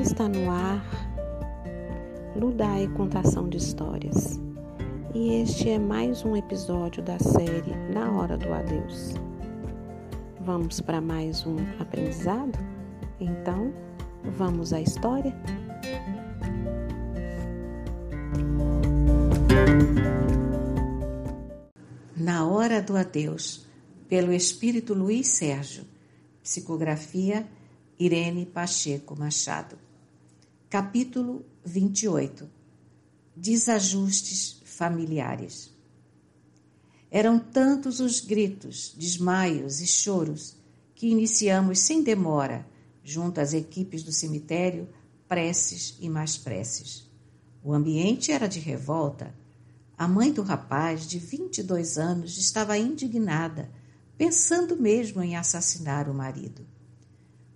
Está no ar Ludai Contação de Histórias. E este é mais um episódio da série Na Hora do Adeus. Vamos para mais um aprendizado? Então, vamos à história? Na Hora do Adeus, pelo Espírito Luiz Sérgio. Psicografia Irene Pacheco Machado. Capítulo 28 Desajustes familiares. Eram tantos os gritos, desmaios e choros que iniciamos sem demora, junto às equipes do cemitério, preces e mais preces. O ambiente era de revolta. A mãe do rapaz, de 22 anos, estava indignada, pensando mesmo em assassinar o marido.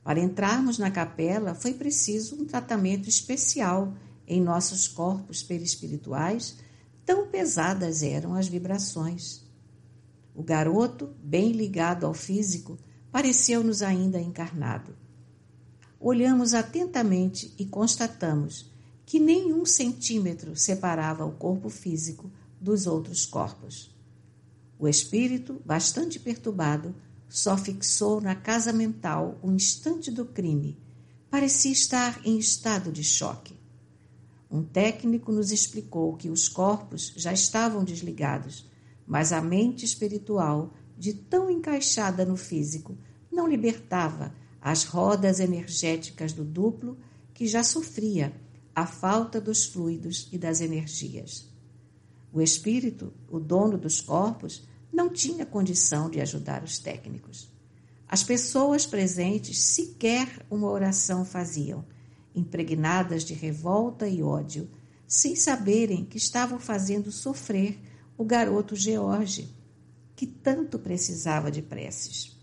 Para entrarmos na capela foi preciso um tratamento especial em nossos corpos perispirituais, tão pesadas eram as vibrações. O garoto, bem ligado ao físico, pareceu-nos ainda encarnado. Olhamos atentamente e constatamos que nenhum centímetro separava o corpo físico dos outros corpos. O espírito, bastante perturbado, só fixou na casa mental o instante do crime. Parecia estar em estado de choque. Um técnico nos explicou que os corpos já estavam desligados, mas a mente espiritual, de tão encaixada no físico, não libertava as rodas energéticas do duplo que já sofria a falta dos fluidos e das energias. O espírito, o dono dos corpos, não tinha condição de ajudar os técnicos. As pessoas presentes sequer uma oração faziam, impregnadas de revolta e ódio, sem saberem que estavam fazendo sofrer o garoto George, que tanto precisava de preces.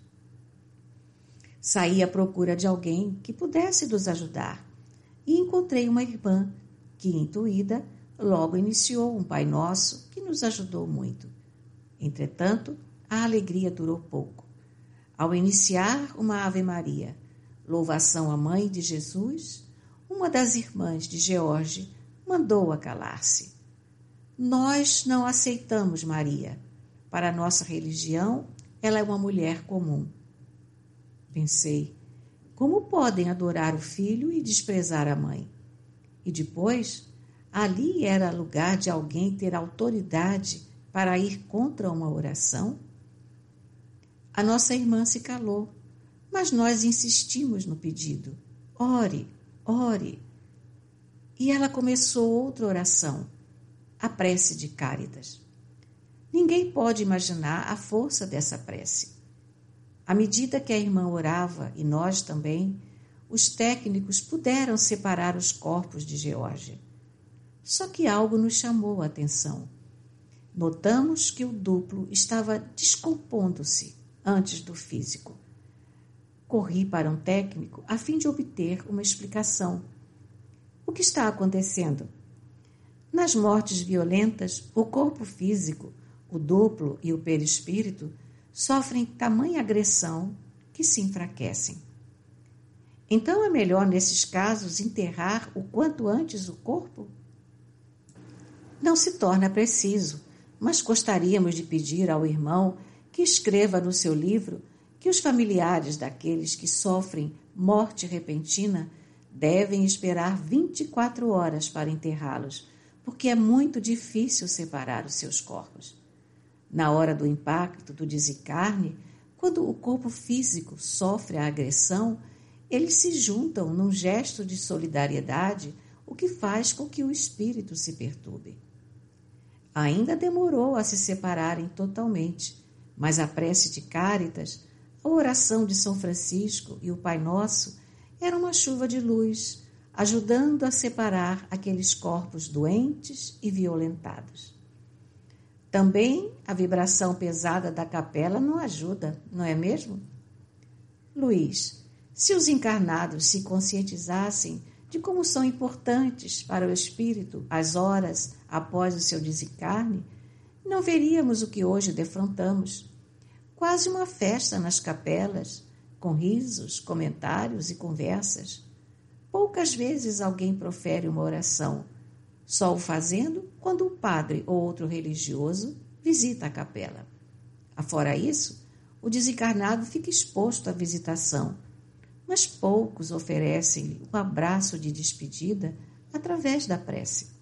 Saí à procura de alguém que pudesse nos ajudar e encontrei uma irmã que, intuída, logo iniciou um Pai Nosso que nos ajudou muito. Entretanto, a alegria durou pouco. Ao iniciar uma Ave Maria, louvação à Mãe de Jesus, uma das irmãs de George mandou-a calar-se. Nós não aceitamos Maria. Para nossa religião, ela é uma mulher comum. Pensei, como podem adorar o filho e desprezar a mãe? E depois, ali era lugar de alguém ter autoridade para ir contra uma oração? A nossa irmã se calou, mas nós insistimos no pedido. Ore, ore. E ela começou outra oração, a prece de Cáritas. Ninguém pode imaginar a força dessa prece. À medida que a irmã orava, e nós também, os técnicos puderam separar os corpos de Georgia. Só que algo nos chamou a atenção. Notamos que o duplo estava descompondo-se antes do físico. Corri para um técnico a fim de obter uma explicação. O que está acontecendo? Nas mortes violentas, o corpo físico, o duplo e o perispírito sofrem tamanha agressão que se enfraquecem. Então é melhor, nesses casos, enterrar o quanto antes o corpo? Não se torna preciso mas gostaríamos de pedir ao irmão que escreva no seu livro que os familiares daqueles que sofrem morte repentina devem esperar 24 horas para enterrá-los, porque é muito difícil separar os seus corpos. Na hora do impacto do desencarne, quando o corpo físico sofre a agressão, eles se juntam num gesto de solidariedade, o que faz com que o espírito se perturbe. Ainda demorou a se separarem totalmente, mas a prece de Cáritas, a oração de São Francisco e o Pai Nosso era uma chuva de luz, ajudando a separar aqueles corpos doentes e violentados. Também a vibração pesada da capela não ajuda, não é mesmo? Luiz, se os encarnados se conscientizassem de como são importantes para o espírito as horas após o seu desencarne, não veríamos o que hoje defrontamos. Quase uma festa nas capelas, com risos, comentários e conversas. Poucas vezes alguém profere uma oração, só o fazendo quando um padre ou outro religioso visita a capela. Afora isso, o desencarnado fica exposto à visitação, mas poucos oferecem-lhe um abraço de despedida através da prece.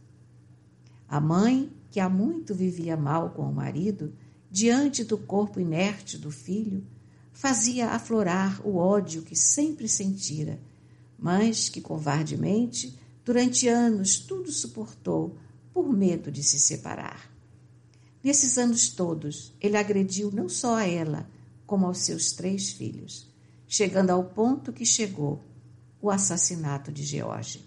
A mãe, que há muito vivia mal com o marido, diante do corpo inerte do filho, fazia aflorar o ódio que sempre sentira, mas que covardemente, durante anos, tudo suportou por medo de se separar. Nesses anos todos, ele agrediu não só a ela, como aos seus três filhos, chegando ao ponto que chegou o assassinato de George.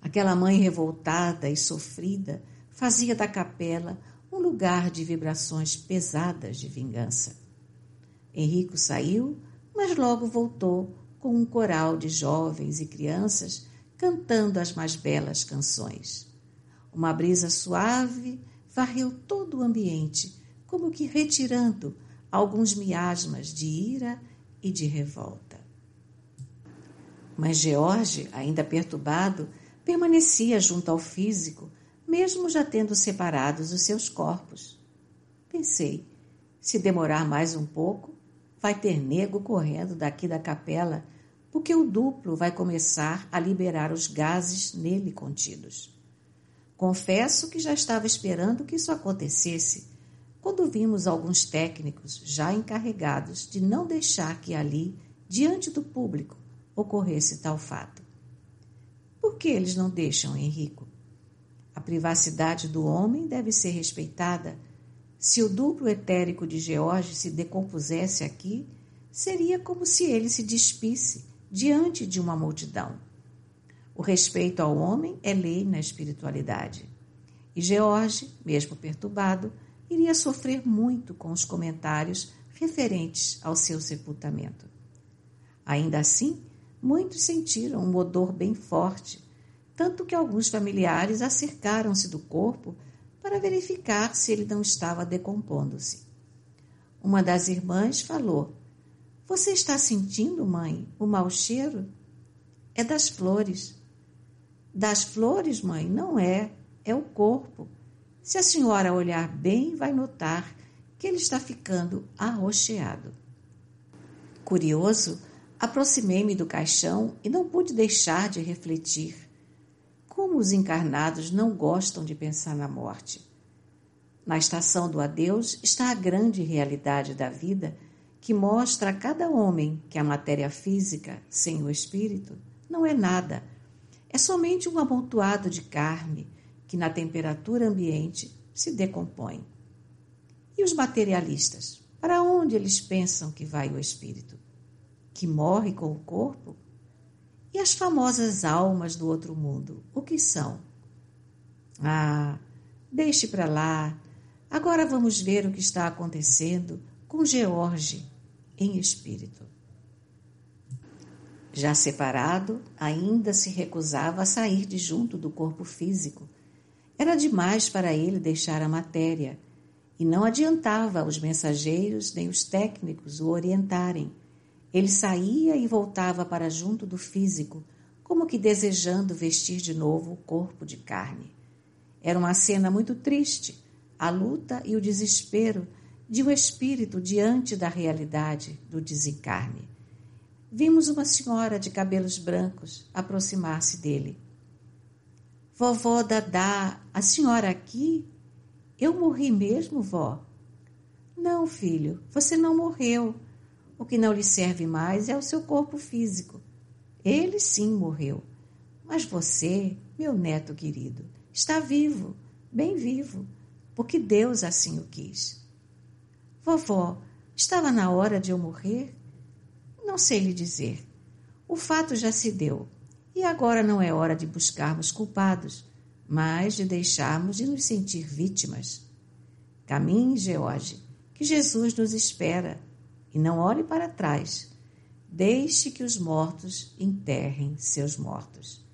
Aquela mãe revoltada e sofrida fazia da capela um lugar de vibrações pesadas de vingança. Henrico saiu, mas logo voltou com um coral de jovens e crianças cantando as mais belas canções. Uma brisa suave varreu todo o ambiente, como que retirando alguns miasmas de ira e de revolta. Mas George, ainda perturbado, permanecia junto ao físico, mesmo já tendo separados os seus corpos. Pensei, se demorar mais um pouco, vai ter nego correndo daqui da capela, porque o duplo vai começar a liberar os gases nele contidos. Confesso que já estava esperando que isso acontecesse, quando vimos alguns técnicos já encarregados de não deixar que ali, diante do público, ocorresse tal fato. Por que eles não deixam, Henrico? A privacidade do homem deve ser respeitada. Se o duplo etérico de George se decompusesse aqui, seria como se ele se despisse diante de uma multidão. O respeito ao homem é lei na espiritualidade. E George, mesmo perturbado, iria sofrer muito com os comentários referentes ao seu sepultamento. Ainda assim, muitos sentiram um odor bem forte, tanto que alguns familiares acercaram-se do corpo para verificar se ele não estava decompondo-se. Uma das irmãs falou: Você está sentindo, mãe, o mau cheiro? É das flores. Das flores, mãe? Não é. É o corpo. Se a senhora olhar bem, vai notar que ele está ficando arroxeado. Curioso, Aproximei-me do caixão e não pude deixar de refletir. Como os encarnados não gostam de pensar na morte. Na estação do adeus está a grande realidade da vida que mostra a cada homem que a matéria física, sem o espírito, não é nada. É somente um amontoado de carne que, na temperatura ambiente, se decompõe. E os materialistas? Para onde eles pensam que vai o espírito? Que morre com o corpo? E as famosas almas do outro mundo, o que são? Ah, deixe para lá. Agora vamos ver o que está acontecendo com George em espírito. Já separado, ainda se recusava a sair de junto do corpo físico. Era demais para ele deixar a matéria, e não adiantava os mensageiros nem os técnicos o orientarem ele saía e voltava para junto do físico, como que desejando vestir de novo o corpo de carne. Era uma cena muito triste, a luta e o desespero de um espírito diante da realidade do desencarne. Vimos uma senhora de cabelos brancos aproximar-se dele. Vovó Dadá, a senhora aqui? Eu morri mesmo, vó? Não, filho, você não morreu. O que não lhe serve mais é o seu corpo físico. Ele sim morreu. Mas você, meu neto querido, está vivo, bem vivo, porque Deus assim o quis. Vovó, estava na hora de eu morrer? Não sei lhe dizer. O fato já se deu, e agora não é hora de buscarmos culpados, mas de deixarmos de nos sentir vítimas. Caminhe, George, que Jesus nos espera e não olhe para trás. Deixe que os mortos enterrem seus mortos.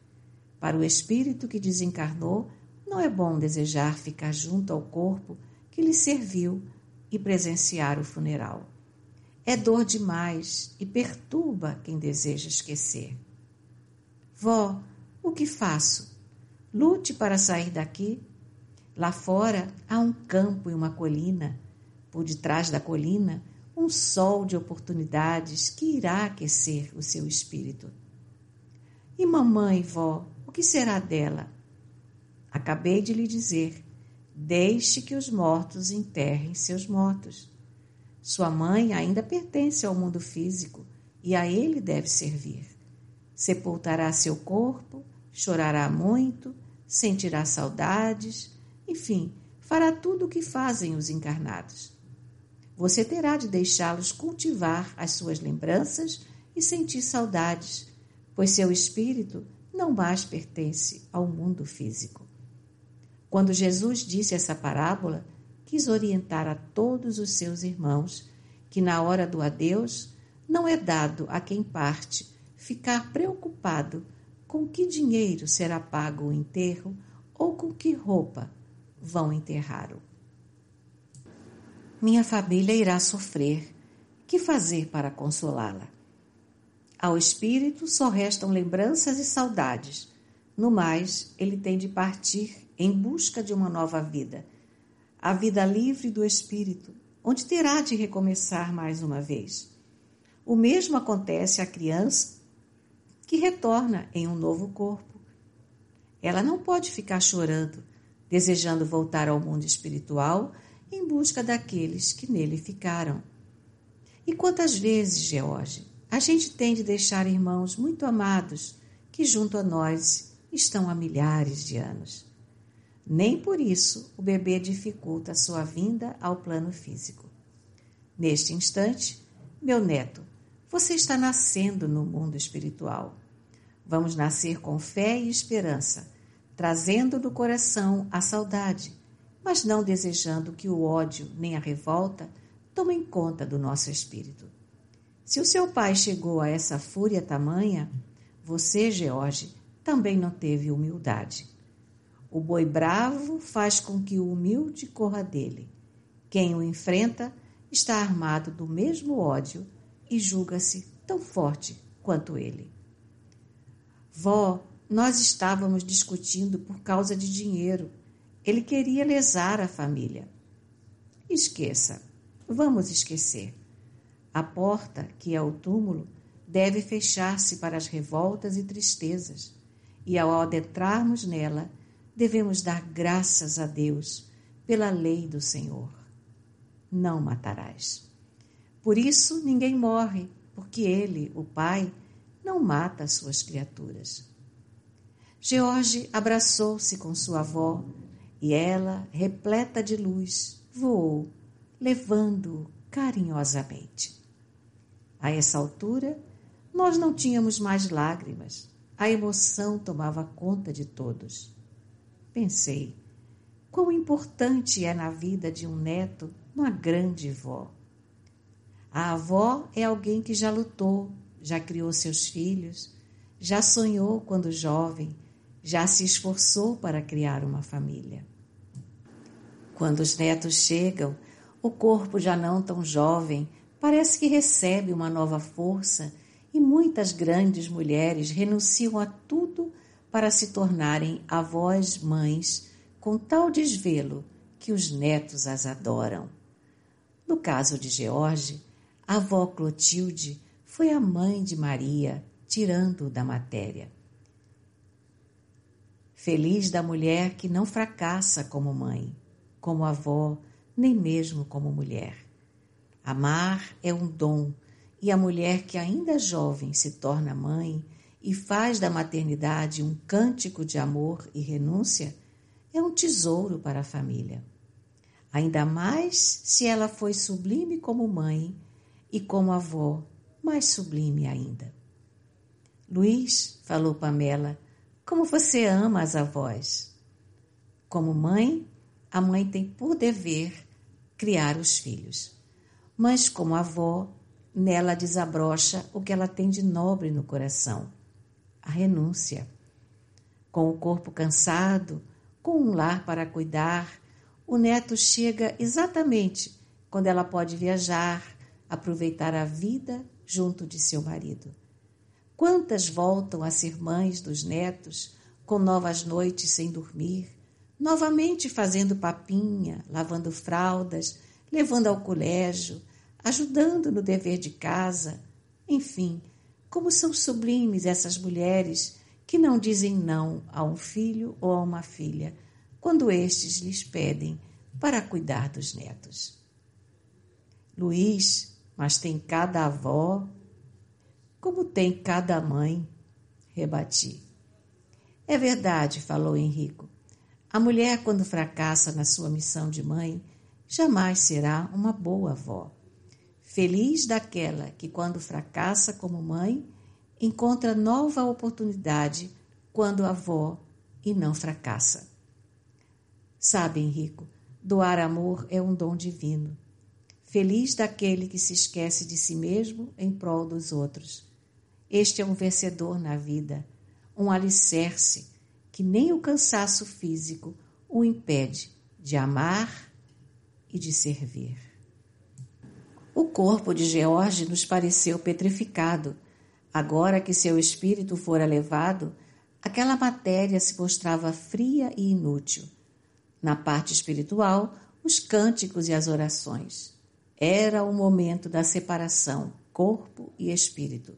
Para o espírito que desencarnou, não é bom desejar ficar junto ao corpo que lhe serviu e presenciar o funeral. É dor demais e perturba quem deseja esquecer. Vó, o que faço? Lute para sair daqui. Lá fora há um campo e uma colina. Por detrás da colina, um sol de oportunidades que irá aquecer o seu espírito. E mamãe, vó, o que será dela? Acabei de lhe dizer: deixe que os mortos enterrem seus mortos. Sua mãe ainda pertence ao mundo físico e a ele deve servir. Sepultará seu corpo, chorará muito, sentirá saudades, enfim, fará tudo o que fazem os encarnados. Você terá de deixá-los cultivar as suas lembranças e sentir saudades, pois seu espírito não mais pertence ao mundo físico. Quando Jesus disse essa parábola, quis orientar a todos os seus irmãos que na hora do adeus não é dado a quem parte ficar preocupado com que dinheiro será pago o enterro ou com que roupa vão enterrá-lo. Minha família irá sofrer. Que fazer para consolá-la? Ao espírito só restam lembranças e saudades. No mais, ele tem de partir em busca de uma nova vida, a vida livre do espírito, onde terá de recomeçar mais uma vez. O mesmo acontece à criança que retorna em um novo corpo. Ela não pode ficar chorando, desejando voltar ao mundo espiritual em busca daqueles que nele ficaram. E quantas vezes, George, a gente tem de deixar irmãos muito amados que junto a nós estão há milhares de anos. Nem por isso o bebê dificulta a sua vinda ao plano físico. Neste instante, meu neto, você está nascendo no mundo espiritual. Vamos nascer com fé e esperança, trazendo do coração a saudade, mas não desejando que o ódio nem a revolta tomem conta do nosso espírito. Se o seu pai chegou a essa fúria tamanha, você, George, também não teve humildade. O boi bravo faz com que o humilde corra dele. Quem o enfrenta está armado do mesmo ódio e julga-se tão forte quanto ele. Vó, nós estávamos discutindo por causa de dinheiro. Ele queria lesar a família. Esqueça. Vamos esquecer. A porta, que é o túmulo, deve fechar-se para as revoltas e tristezas, e ao adentrarmos nela, devemos dar graças a Deus pela lei do Senhor. Não matarás. Por isso ninguém morre, porque ele, o Pai, não mata as suas criaturas. George abraçou-se com sua avó e ela, repleta de luz, voou, levando-o carinhosamente. A essa altura, nós não tínhamos mais lágrimas. A emoção tomava conta de todos. Pensei, quão importante é na vida de um neto uma grande vó. A avó é alguém que já lutou, já criou seus filhos, já sonhou quando jovem, já se esforçou para criar uma família. Quando os netos chegam, o corpo já não tão jovem parece que recebe uma nova força e muitas grandes mulheres renunciam a tudo para se tornarem avós mães com tal desvelo que os netos as adoram. No caso de George, a avó Clotilde foi a mãe de Maria, tirando-o da matéria. Feliz da mulher que não fracassa como mãe, como avó, nem mesmo como mulher. Amar é um dom, e a mulher que ainda jovem se torna mãe e faz da maternidade um cântico de amor e renúncia, é um tesouro para a família. Ainda mais se ela foi sublime como mãe e como avó, mais sublime ainda. Luiz, falou Pamela, como você ama as avós. Como mãe, a mãe tem por dever criar os filhos. Mas como avó, nela desabrocha o que ela tem de nobre no coração a renúncia. Com o corpo cansado, com um lar para cuidar, o neto chega exatamente quando ela pode viajar, aproveitar a vida junto de seu marido. Quantas voltam a ser mães dos netos, com novas noites sem dormir, novamente fazendo papinha, lavando fraldas, levando ao colégio, ajudando no dever de casa, enfim, como são sublimes essas mulheres que não dizem não a um filho ou a uma filha quando estes lhes pedem para cuidar dos netos. Luiz, mas tem cada avó, como tem cada mãe, rebati. É verdade, falou Henrico. A mulher, quando fracassa na sua missão de mãe, jamais será uma boa avó. Feliz daquela que, quando fracassa como mãe, encontra nova oportunidade quando avó e não fracassa. Sabe, Henrico, doar amor é um dom divino. Feliz daquele que se esquece de si mesmo em prol dos outros. Este é um vencedor na vida, um alicerce que nem o cansaço físico o impede de amar e de servir. O corpo de George nos pareceu petrificado. Agora que seu espírito fora levado, aquela matéria se mostrava fria e inútil. Na parte espiritual, os cânticos e as orações. Era o momento da separação, corpo e espírito.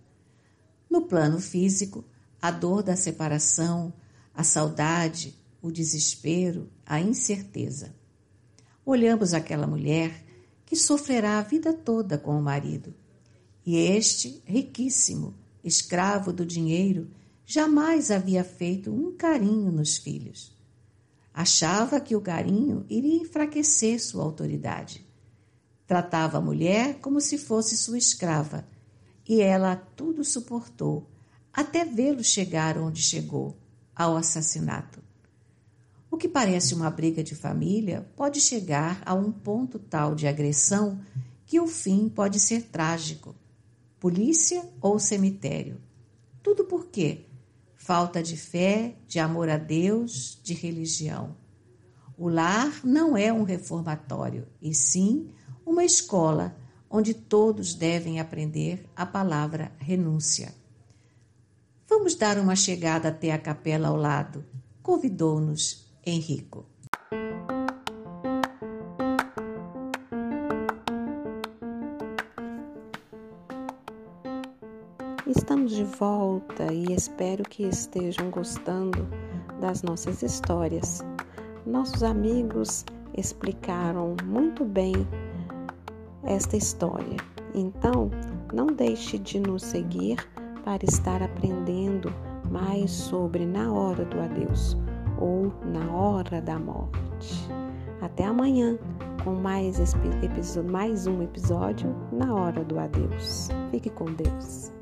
No plano físico, a dor da separação, a saudade, o desespero, a incerteza. Olhamos aquela mulher que sofrerá a vida toda com o marido. E este, riquíssimo, escravo do dinheiro, jamais havia feito um carinho nos filhos. Achava que o carinho iria enfraquecer sua autoridade. Tratava a mulher como se fosse sua escrava, e ela tudo suportou, até vê-lo chegar onde chegou, ao assassinato. O que parece uma briga de família pode chegar a um ponto tal de agressão que o fim pode ser trágico. Polícia ou cemitério. Tudo por quê? Falta de fé, de amor a Deus, de religião. O lar não é um reformatório, e sim uma escola onde todos devem aprender a palavra renúncia. Vamos dar uma chegada até a capela ao lado. Convidou-nos Henrico. Estamos de volta e espero que estejam gostando das nossas histórias. Nossos amigos explicaram muito bem esta história. Então, não deixe de nos seguir para estar aprendendo mais sobre Na Hora do Adeus ou na hora da morte. Até amanhã com mais, mais um episódio na hora do adeus. Fique com Deus.